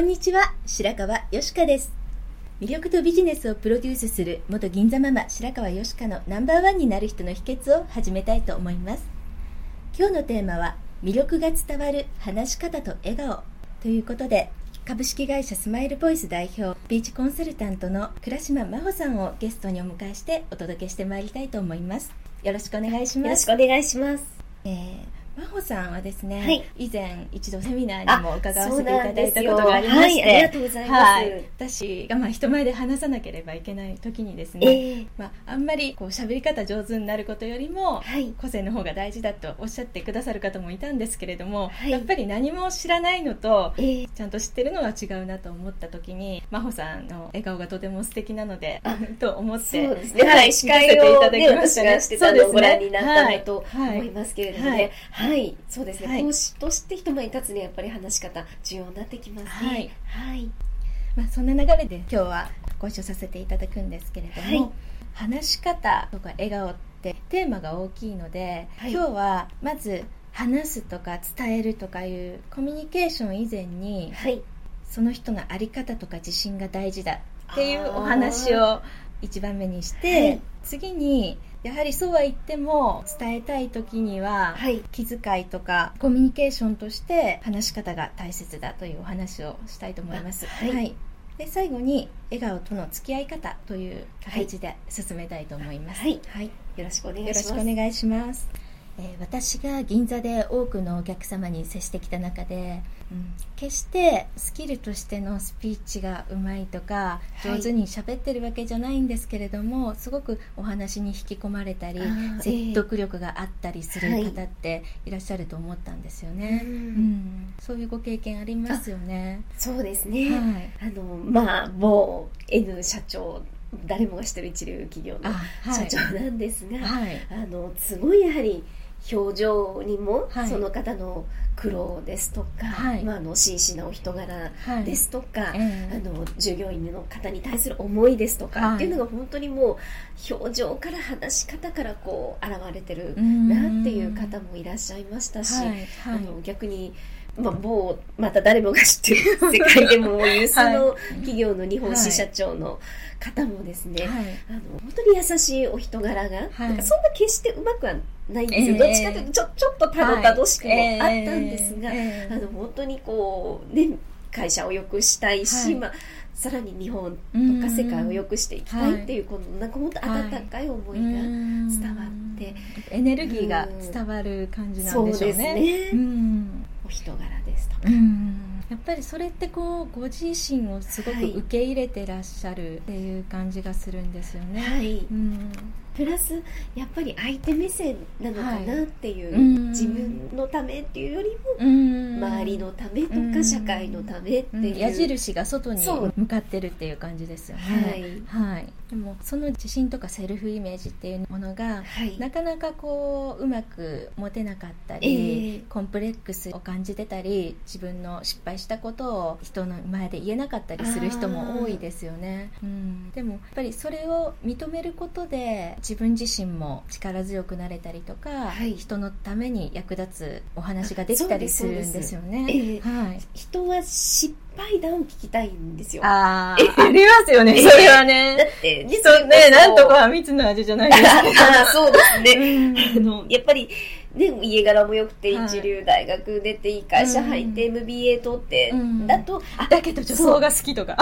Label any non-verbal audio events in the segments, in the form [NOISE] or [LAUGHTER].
んにちは白川よしかです。魅力とビジネスをプロデュースする元銀座ママ白川よしかのナンバーワンになる人の秘訣を始めたいと思います。今日のテーマは魅力が伝わる話し方と笑顔。ということで株式会社スマイルボイス代表ビーチコンサルタントの倉島真帆さんをゲストにお迎えしてお届けしてまいりたいと思います。よろしくお願いします。よろしくお願いします。えー真帆さんはですね、はい。以前一度セミナーにも伺わせていただいたことがありまして、はい、ありがとうございます。はい、私がまあ人前で話さなければいけない時にですね、ええ。まあ、あんまりこう喋り方上手になることよりも、はい。個性の方が大事だとおっしゃってくださる方もいたんですけれども、はい。やっぱり何も知らないのとええ。ちゃんと知ってるのは違うなと思った時に真帆さんの笑顔がとても素敵なのであと思ってそうですね。はい、司会を、ね、私がしてたのをご覧になったんだとはい。思いますけれどもね。はい、そうですね。はい講師として人前に立つね、やっぱり話し方重要になってきますね。はいはい。まあ、そんな流れで今日はご一緒させていただくんですけれども、はい話し方とか笑顔ってテーマが大きいので、はい今日はまず話すとか伝えるとかいうコミュニケーション以前にはい。その人の在り方とか自信が大事だっていうお話を一番目にして、はい次にやはりそうは言っても伝えたい時には、はい。気遣いとかコミュニケーションとして話し方が大切だというお話をしたいと思います。あはいで最後に笑顔との付き合い方という形で進めたいと思います。はいはい、よろしくお願いしよろます。えー私が銀座で多くのお客様に接してきた中で、うん決してスキルとしてのスピーチがうまいとかはい。上手に喋ってるわけじゃないんですけれども、すごくお話に引き込まれたり説得力があったりする方っていらっしゃると思ったんですよね、うん。うん。そういうご経験ありますよね。そうですね。はい。あの、まあ、某 N 社長、誰もが知ってる一流企業の社長なんですが、はい。あのすごいやはり表情にも、はい。その方の苦労ですとか、はい。まあ、あの真摯なお人柄はい。ですとか、ええ。あの従業員の方に対する思いですとか、はい。っていうのが本当にもう表情から話し方からこう現れてるうんなっていう方もいらっしゃいましたし、はい。はい。あの逆に。まあ、某また誰もが知ってる世界でも有数 [LAUGHS] の企業の日本支社長の方もですね、はい。あの本当に優しいお人柄が、はい。なんかそんな決してうまくはないんですよ、ええ。どっちかというとちょちょっとたどたどしくもあはいったんですが、ええ。あの本当にこう、ね、会社を良くしたいし、はい。まあ、さらに日本とうんか世界を良くしていきたいっていう、このなんか本当温かい思いが伝わって、エネルギーが伝わる感じなんでしょうね。そうですね。うん。お人柄ですとか、うん。やっぱりそれってこうご自身をすごくはい。受け入れてらっしゃるっていう感じがするんですよね。はい、うんプラスやっぱり相手目線なのかはなっていう、うん。自分のためっていうよりもうん。周りのためとうんか社会のためっていう、うん。矢印が外に向かってるっていう感じですよね。はい。はい。でもその自信とかセルフイメージっていうものがはい。なかなかこううまく持てなかったり、ええ。コンプレックスを感じてたり自分の失敗したことを人の前で言えなかったりする人も多いですよね、うん、でもやっぱりそれを認めることで自分自身も力強くなれたりとか、はい人のために役立つお話ができたりするんですよね。ええはい、人は失敗談を聞きたいんですよ。あーありますよね、それはね。だって、ねそうね、なんとかは蜜の味じゃないですか。[LAUGHS] あそうですね。うんあの、やっぱり、ね、家柄も良くて、はい。一流大学出て、いい会社入って、MBA 取ってうん、だと、あ、だけど女装が好きとか。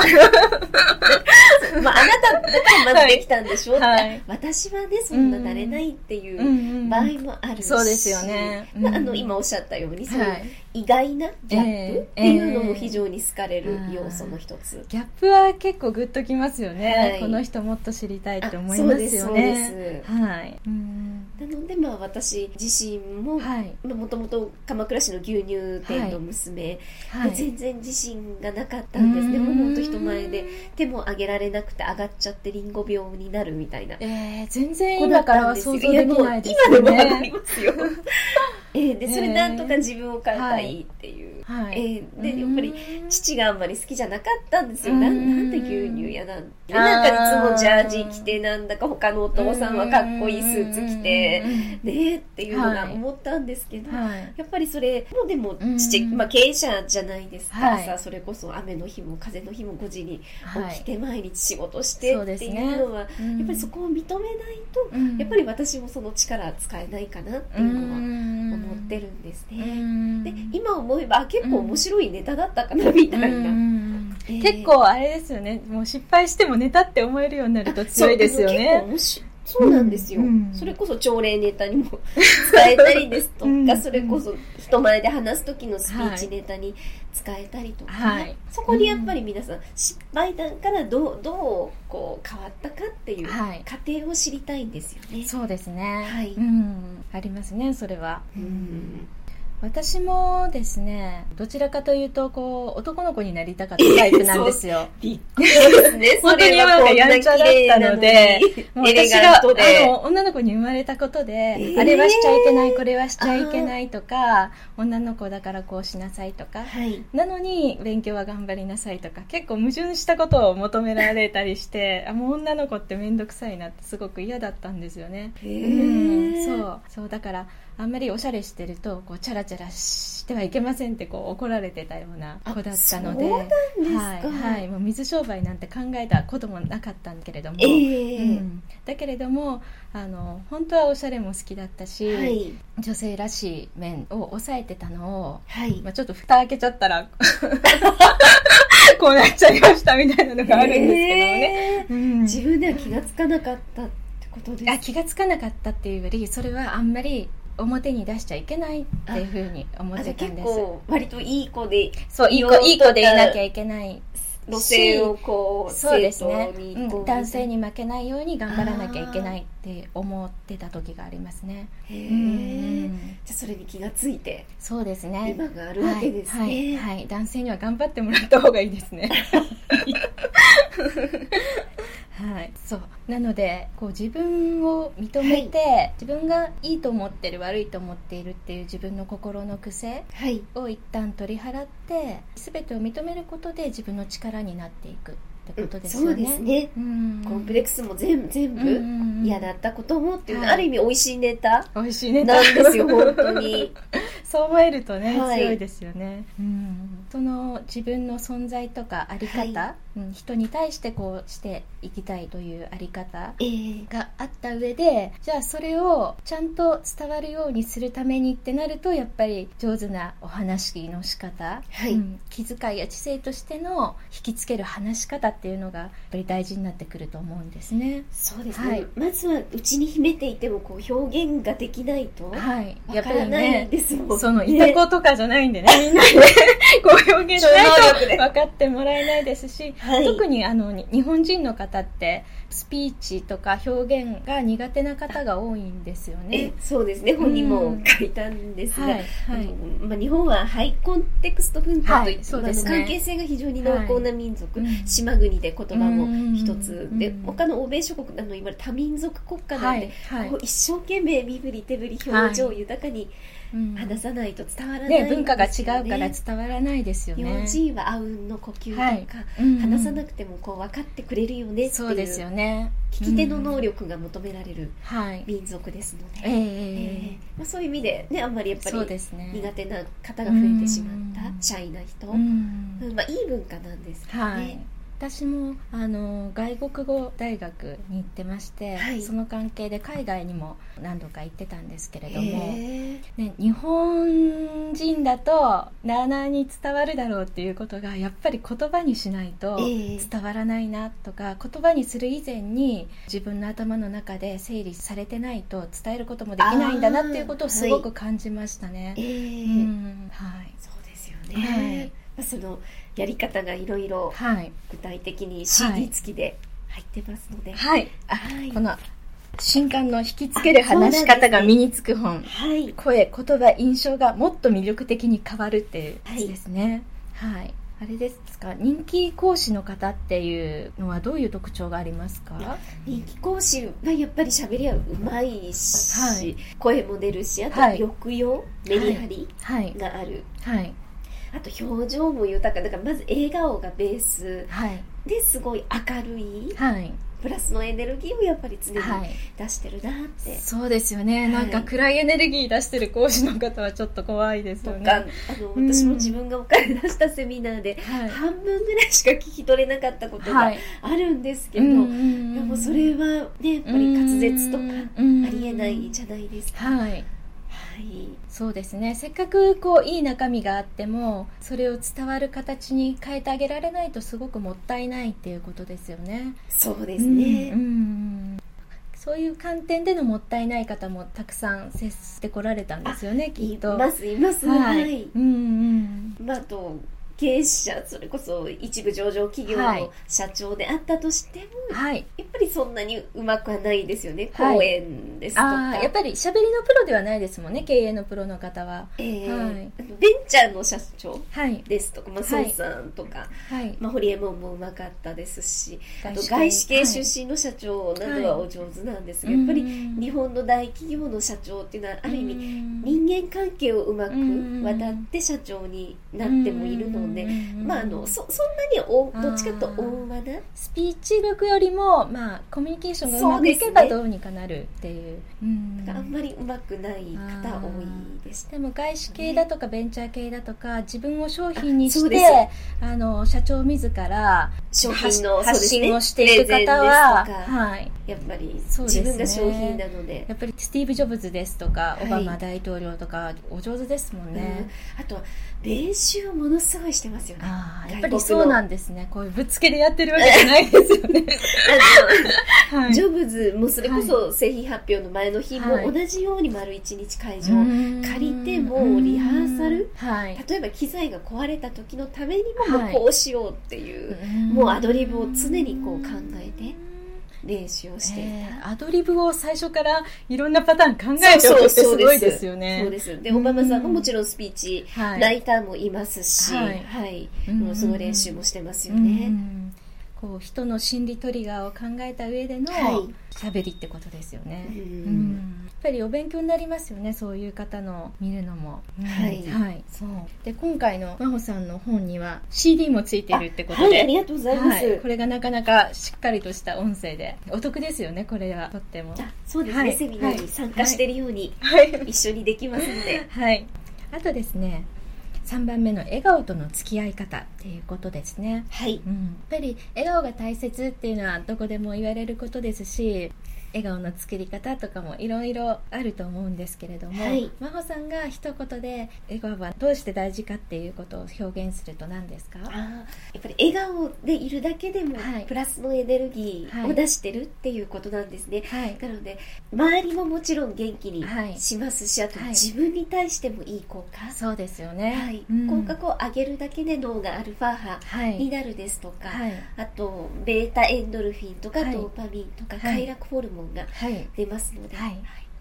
まあ、あなただからまずできたんでしょって、はい。私はね、そんななれないっていううん場合もあるし、そうですよね。うんあの、今おっしゃったように、そういうはい意外なギャップっていうのも非常に好かれるええ要素の一つ。ギャップは結構グッときますよね、はいこの人もっと知りたいって思いあますよそうね。ですそうですはい。うんなので、まあ、私自身も、はい。もともと鎌倉市の牛乳店の娘、はいで。全然自信がなかったんですね。うんもう本当人前で手も上げられなくて上がっちゃってリンゴ病になるみたいな。えー、全然今からは想像できないですよやもう今でも上がりね。ますよ。[LAUGHS] えーで、それなんとか自分を変えたいっていう。はい。えーで、やっぱりうん父があんまり好きじゃなかったんですよ。うん。なんなんで牛乳やなんて。なんかいつもジャージ着て、なんだか他のお父さんはかっこいいスーツ着て、ねえっていうのが思ったんですけど、はい。やっぱりそれもでも父、うん。まあ、経営者じゃないですか、はい。さそれこそ雨の日も風の日も5時には起きて毎日仕事してっていうのは、うんやっぱりそこを認めないと、うん。やっぱり私もその力使えないかなっていうのは思ってるんですね。うん。で今思えばあ結構面白いネタだったかなみたいな。結構あれですよね。もう失敗してもネタって思えるようになると強いですよね。そうなんですよ、うん。それこそ朝礼ネタにも [LAUGHS] 使えたりですとか、うん。それこそ人前で話す時のスピーチネタに使えたりとか、はい。そこにやっぱり皆さん失敗談からどうどうこう変わったかっていうはい。過程を知りたいんですよね。そうですね。はい。うん。ありますねそれは。うん私もですねどちらかというとこう男の子になりたかったタイプなんですよ。[LAUGHS] びっくりですね。本当になんかやんちゃだったのでもう私が。あの女の子に生まれたことで、ーあれはしちゃいけないこれはしちゃいけないとか女の子だからこうしなさいとかはい。なのに勉強は頑張りなさいとか結構矛盾したことを求められたりしてあもう女の子って面倒くさいなってすごく嫌だったんですよね。へうん、ーそうそうだからあんまりおしゃれしてるとこうチャラチャラしてはいけませんってこう怒られてたような子だったのではいはい、もう水商売なんて考えたこともなかったんだけれども、ええうん、だけれどもあの本当はおしゃれも好きだったし、はい。女性らしい面を抑えてたのをはい。まあ、ちょっと蓋開けちゃったら [LAUGHS] こうなっちゃいましたみたいなのがあるんですけどもね。へーうん自分では気がつかなかったってことですか？あ気がつかなかったっていうよりそれはあんまり表に出しちゃいけないっていうふうに思ってたんです。構割といい子でそういい子いい子でいなきゃいけない路線をこうそうですね。うん。男性に負けないように頑張らなきゃいけないって思ってた時がありますね、へえ、うんじゃあそれに気がついて。そうですね。今があるわけですね、はい、はい。はい。男性には頑張ってもらった方がいいですね [LAUGHS] はい。そう。なのでこう自分を認めて、自分がいいと思ってる悪いと思っているっていう自分の心の癖はい。を一旦取り払って全てを認めることで自分の力になっていくってことですそうよね。ですね、うん。コンプレックスも全部全うんうん部嫌だったこともっていうのは、はい。ある意味美味しいネタ美味しいねなんですよ本当に。[LAUGHS] そう思えるとね、はい。強いですよね、うん、その自分の存在とかあり方、はうん、人に対してこうしていきたいというあり方えーがあった上でじゃあそれをちゃんと伝わるようにするためにってなるとやっぱり上手なお話の仕方、はい。うん気遣いや知性としての引きつける話し方っていうのがやっぱり大事になってくると思うんですね。そうですね、はい。まずは内に秘めていてもこう表現ができないとはい、やわからないっぱりねですもんね。そのいた子とかじゃないんでね、みんなで。こ [LAUGHS] う表現しないと分かってもらえないですし、はい。特にあのに日本人の方ってスピーチとか表現が苦手な方が多いんですよえね。そうですね。本にも書いたんですが、はいはい。あのまあ、日本はハイコンテクスト文化といはいそうですね。関係性が非常に濃厚な民族、うん。島国で言葉も一つで、うん。他の欧米諸国あのいわゆる多民族国家なんで、はい一生懸命身振り手振り表情豊かにうん話さないと伝わらないね、文化が違うからね伝わらないですよ日ね。本人はあうんの呼吸とか、はい。うん。うん話さなくてもこう分かってくれるよねっていうそうですよね。聞き手の能力、力が求められるはい。民族ですので、ええ。えーまあ、そういう意味で、ね、あんまりやっぱり苦手な方が増えてしまったうん。シャイな人、うん。うん。まあ、いい文化なんですけどね、はい私もあの外国語大学に行ってまして、はい。その関係で海外にも何度か行ってたんですけれども、ね、日本人だとなあなあに伝わるだろうっていうことがやっぱり言葉にしないとええ。伝わらないなとか、言葉にする以前に自分の頭の中で整理されてないと伝えることもできないんだなっていうことをすごく感じましたね。えうーん。はい。そうですよね、はい。まあ、そのやり方がいろいろはい、具体的に CD 付きで入ってますので、はい、あはい。この新刊の引きつける話し方が身につく本、はい。声言葉印象がもっと魅力的に変わるっていうやつですね。はい、あれですか？人気講師の方っていうのはどういう特徴がありますか？人気講師はやっぱり喋りはうまいし、はい。声も出るしあとはい。抑揚、メリハリはい。がある、はいあと表情も豊か。だからまず笑顔がベース。はい。ですごい明るい。はい。プラスのエネルギーをやっぱり常にはい。出してるなって、そうですよね、はい。なんか暗いエネルギー出してる講師の方はちょっと怖いですとか、よねあのうん私も自分がお金出したセミナーではい半分ぐらいしか聞き取れなかったことがはい。あるんですけど、でもそれはねやっぱり滑舌とかうんありえないじゃないですか。はいはいそうですね。せっかくこういい中身があってもそれを伝わる形に変えてあげられないとすごくもったいないっていうことですよね。そうですね、うんうんそういう観点でのもったいない方もたくさん接してこられたんですよねきいっと。ますいます。ははいい、うんうん。まあ、あと経営者それこそ一部上場企業はい。の社長であったとしても、はい。やっぱりそんなにうまくはないですよねはい。講演ですとか、やっぱり喋りのプロではないですもんね経営のプロの方は。えーはい。ベンチャーの社長はい。ですとか、まあ、はい。孫さんとか、はい。まあ、堀江門もうまかったですしあと外外資系出身の社長などはお上手なんですが、はいやっぱりうん。日本の大企業の社長っていうのはある意味うん。人間関係をうまくうん。渡って社長になってもいるので、うんまあ、あのそそんなにおどっちかと大和な？スピーチ力よりも、まあ、コミュニケーションがうまくいけばどうにかなるっていう。うん。あんまりうまくない方多いです。でも外資系だとかベンチャー系だとか自分を商品にしてあの社長自ら商品の発信をしていく方は、はい、やっぱり自分が商品なので。やっぱりスティーブ・ジョブズですとか、い。オバマ大統領とかお上手ですもんね、うん。あとは練習をものすごいしてますよね。ああやっぱりそうなんですね。こういうぶっつけでやってるわけじゃないですよね、[LAUGHS] はい。あのジョブズもそれこそ製品発表の前の日もはい同じように丸一日会場、うん。借りてもうリハーサル。はい。例えば機材が壊れた時のためにももはい。うこうしようっていう、もうアドリブを常にこう考えて練習をしていた。えーアドリブを最初からいろんなパターン考えておくってすごいですよね。そうです。で、オバマさんももちろんスピーチ、はいライターもいますし、ははいい。うんもうその練習もしてますようね。んこう人の心理トリガーを考えた上でのはい。喋りってことですよね。うん。うん。やっぱりお勉強になりますよねそういう方の見るのも、うん。はい。はい、そう。で今回の真帆さんの本には CD もついてるってことで、はい、ありがとうございます。はい。これがなかなかしっかりとした音声で。お得ですよねこれは。とっても。あそうですね、はい。セミナーに参加しているようにはい。一緒にできますので。[LAUGHS] はい、あとですね3番目の笑顔との付き合い方っていうことですね、はい。うん、やっぱり笑顔が大切っていうのはどこでも言われることですし笑顔の作り方とかもいろいろあると思うんですけれども、はい。真帆さんが一言で笑顔はどうして大事かっていうことを表現すると何ですか？やっぱり笑顔でいるだけでもはい。プラスのエネルギはいーを出してるっていうことなんですね。はい。なので周りももちろん元気にはい。しますし、あとはい。自分に対してもいい効果、そうですよね、はい。うん。口角を上げるだけで脳がアルファ波はい。になるですとか、はい。あとベータエンドルフィンとかはい。ドーパミンとかはい。快楽ホルモンがはい。出ますので、はい。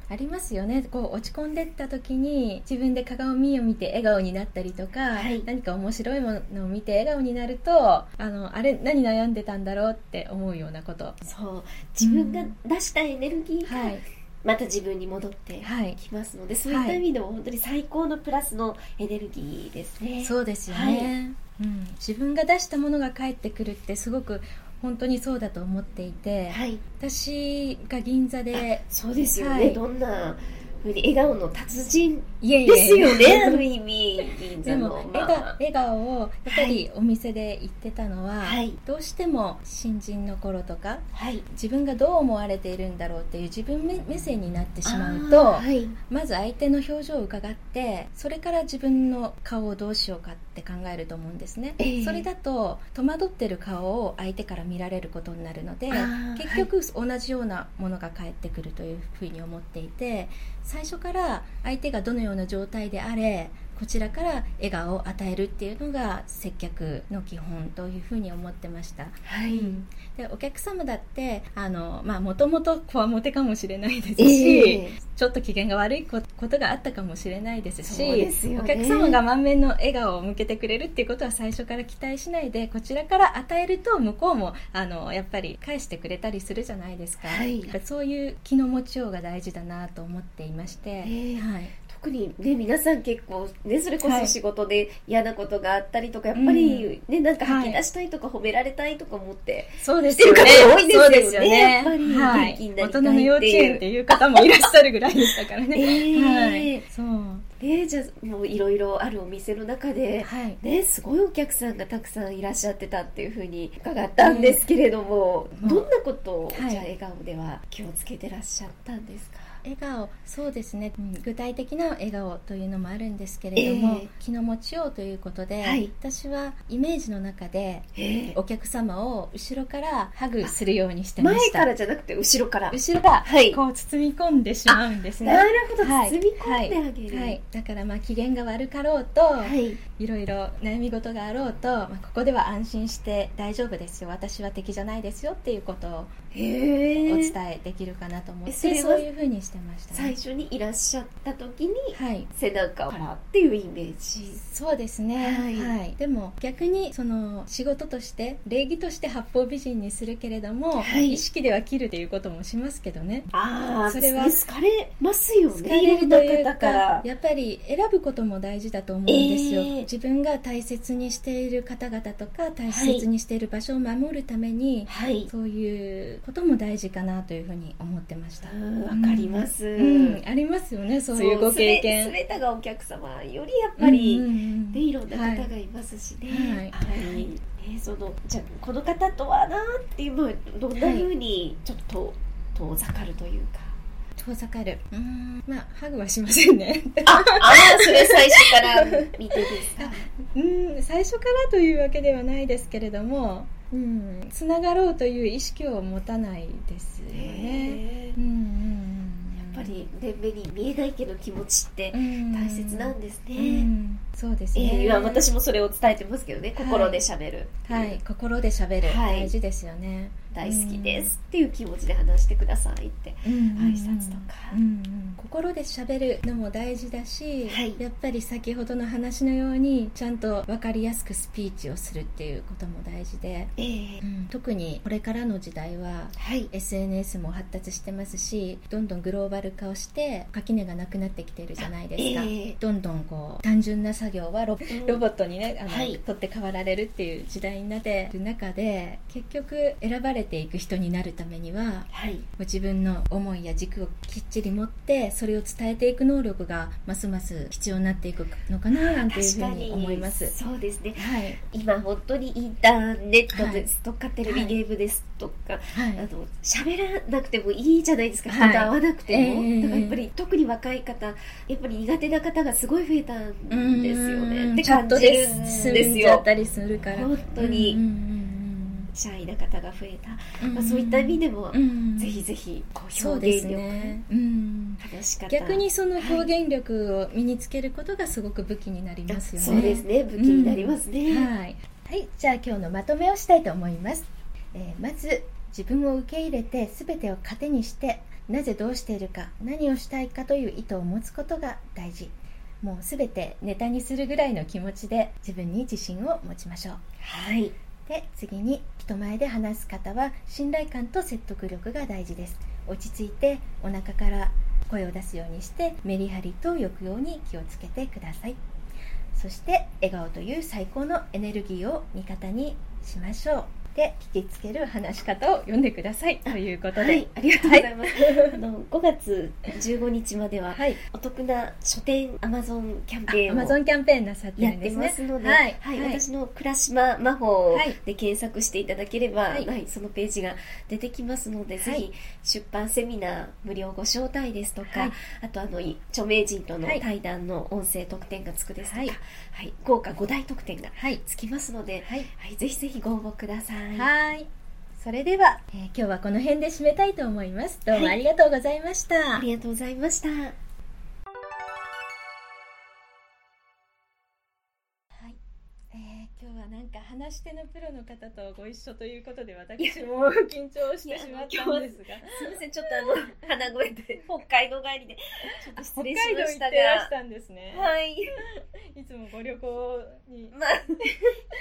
ありますよね。こう落ち込んでった時に自分で鏡を見て笑顔になったりとか、はい。何か面白いものを見て笑顔になるとあのあれ何悩んでたんだろうって思うようなこと。そう。自分が出したエネルギーが、はい。また自分に戻ってはい。きますので、そういった意味でも本当に最高のプラスのエネルギーですね。そうですよね、うん、自分が出したものが返ってくるってすごく本当にそうだと思っていて、はい、私が銀座でそうですよね。はいどんな笑顔の達人ですよね、[LAUGHS] ある意味での。も、笑顔笑顔をやっぱりお店で言ってたのは、はい。どうしても新人の頃とかはい、自分がどう思われているんだろうっていう自分目目線になってしまうと、あーはい、まず相手の表情を伺ってそれから自分の顔をどうしようかって考えると思うんですね、ええ。それだと戸惑ってる顔を相手から見られることになるのであー結局同じようなものが返ってくるというふうに思っていて最初から相手がどのような状態であれこちらから笑顔を与えるっていうのが接客の基本というふうに思ってました。はい、でお客様だってあのまあもともとこわもてかもしれないですし、ええ。ちょっと機嫌が悪いこことがあったかもしれないですしね。お客様が満面の笑顔を向けてくれるっていうことは最初から期待しないでこちらから与えると向こうもあのやっぱり返してくれたりするじゃないですか、はい。そういう気の持ちようが大事だなと思っていまして、ええ。はい、特にね皆さん結構ねそれこはいそ仕事で嫌なことがあったりとか、やっぱりねなんか吐き出したいとか褒められたいとか思って、そうですよね。多いですよね。ね。やっぱりはい。元気になりたい大人の幼稚園っていう方もいらっしゃるぐらいでしたからね、[LAUGHS] ええはい、そう。ねじゃあもういろいろあるお店の中で、はい。ね、すごいお客さんがたくさんいらっしゃってたっていうふうに伺ったんですけれども、うん。どんなことを、はいじゃあ笑顔では気をつけてらっしゃったんですか？笑顔そうですね、うん具体的な笑顔というのもあるんですけれども、ええ。気の持ちようということで、はい。私はイメージの中でええ。お客様を後ろからハグするようにしてま前した。からじゃなくて後ろから。後ろがはい。こう包み込んでしまうんですね。なるほど、はい。包み込んであげる。はい。はい。だからまあ機嫌が悪かろうと、はい。いろいろ悩み事があろうと、まあ、ここでは安心して大丈夫ですよ。私は敵じゃないですよっていうことをへえ。お伝えできるかなと思って、えそういうふうにしてました最ね初にいらっしゃった時にはい。背中からっていうイメージ。そうですね、ははい。いでも逆にその仕事として礼儀として八方美人にするけれども、はい。意識では切るということもしますけどね。ああそれは好かれますよ疲ねれるというかからやっぱり選ぶことも大事だと思うんですよ、ええ自分が大切にしている方々とか大切にしている場所を守るために、はい。そういうことも大事かなというふうに思ってました。うんわかります、うんありますよねそういうご経験。すべてがお客様よりやっぱり、うんうんうん。ね、いろんな方はいがいますしね。はい。はい。ね、そのじゃあこの方とはなっていうどんな風にちょっと遠ざかるというか。遠ざかる。うんまあハグはしませんね。あ、あーそれ最初から見てですか？[LAUGHS] うん最初からというわけではないですけれどもうんつながろうという意識を持たないですよね。うんうんやっぱり、ね、目に見えないけど気持ちってうん。大切なんですね。うんそうですえね、ー今私もそれを伝えてますけどね、心で喋る。はい心で喋る、はい。大事ですよね大好きですっていう気持ちで話してくださいって。うん。挨拶とか。うん。うん心で喋るのも大事だし、はい。やっぱり先ほどの話のようにちゃんと分かりやすくスピーチをするっていうことも大事で、えー特にこれからの時代ははい。SNS も発達してますしどんどんグローバル化をして垣根がなくなってきてるじゃないですか、ええ。どんどんこう単純な作業はロロボットにねあの、はい。取って代わられるっていう時代になってる中で結局選ばれていく人になるためにははい。自分の思いや軸をきっちり持ってそれを伝えていく能力がますます必要になっていくのかななんていうふうに思います。そうですね。はい、今本当にインターネットですとか、テレビゲームですとか、はい。あの喋らなくてもいいじゃないですか、はい。人と会わなくても、ええ。だからやっぱり特に若い方やっぱり苦手な方がすごい増えたんですよね。って感じるでん済ですよ。んじゃったりするから。本当に。うんうんシャイな方が増えた、うん。うんまあ、そういった意味でも、うん。ぜひぜひこう表現力、ね、うん、話し方逆にその表現力を身につけることがすごく武器になりますよね。そうですね。武器になりますね、はい、はい、じゃあ今日のまとめをしたいと思います、えーまず自分を受け入れて全てを糧にしてなぜどうしているか何をしたいかという意図を持つことが大事。もう全てネタにするぐらいの気持ちで自分に自信を持ちましょう。はいで次に人前で話す方は信頼感と説得力が大事です。落ち着いてお腹から声を出すようにしてメリハリと抑揚に気をつけてください。そして笑顔という最高のエネルギーを味方にしましょう。で聞きつける話し方を読んでくださいということで、はい、ありがとうございます、はい、あの5月15日までは、はい、お得な書店アマゾンキャンペーンをアマゾンキャンペーンなさってるんです、ね、やってますので、はい、はい、私の倉島魔法で検索していただければ、はい。そのページが出てきますので、ぜひ出版セミナー無料ご招待ですとか、あとあの著名人との対談の音声特典がつくですとか、はい豪華5大特典がつきますので、はいぜひぜひご応募ください。はい。それでは、えー、今日はこの辺で締めたいと思います。どうもありがとうございました。はい、ありがとうございました。話し手のプロの方とご一緒ということで私も緊張してしまったんですが。すみませんちょっとあの鼻声で北海道帰りでちょっと失礼しましたが。北海道行ってらしたんですね。はい。いつもご旅行に。まあ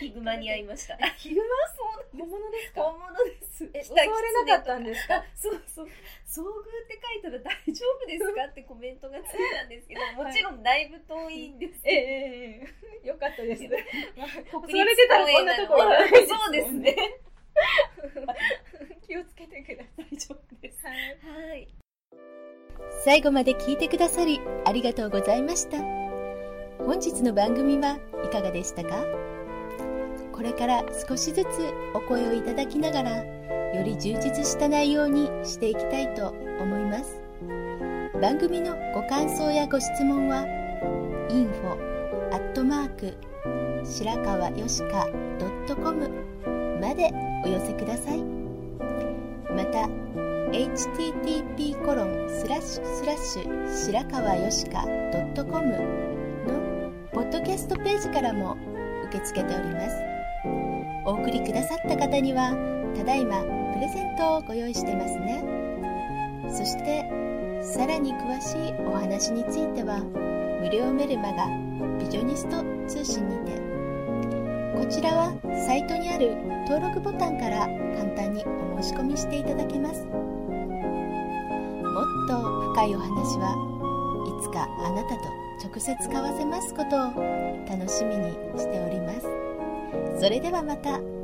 ヒグマに会いました。ヒグマ？そう本物ですか？本物です。え襲われなかったんですか？そうそう。遭遇って書いたら大丈夫ですか？[LAUGHS] ってコメントがついたんですけどもちろんだいぶ遠いんです、ええええ。よかったです、[LAUGHS] まあ、国立公園なのそうですね。[LAUGHS] 気をつけてください。大丈夫です。はい、最後まで聞いてくださりありがとうございました。本日の番組はいかがでしたか？これから少しずつお声をいただきながらより充実した内容にしていきたいと思います。番組のご感想やご質問は info 白川よしか .com までお寄せください。また http コロンスラッシュスラッシュ白川よしか .com のポッドキャストページからも受け付けております。お送りくださった方にはただいまプレゼントをご用意してますね。そしてさらに詳しいお話については無料メルマガビジョニスト通信にてこちらはサイトにある登録ボタンから簡単にお申し込みしていただけます。もっと深いお話はいつかあなたと直接交わせますことを楽しみにしております。それではまた。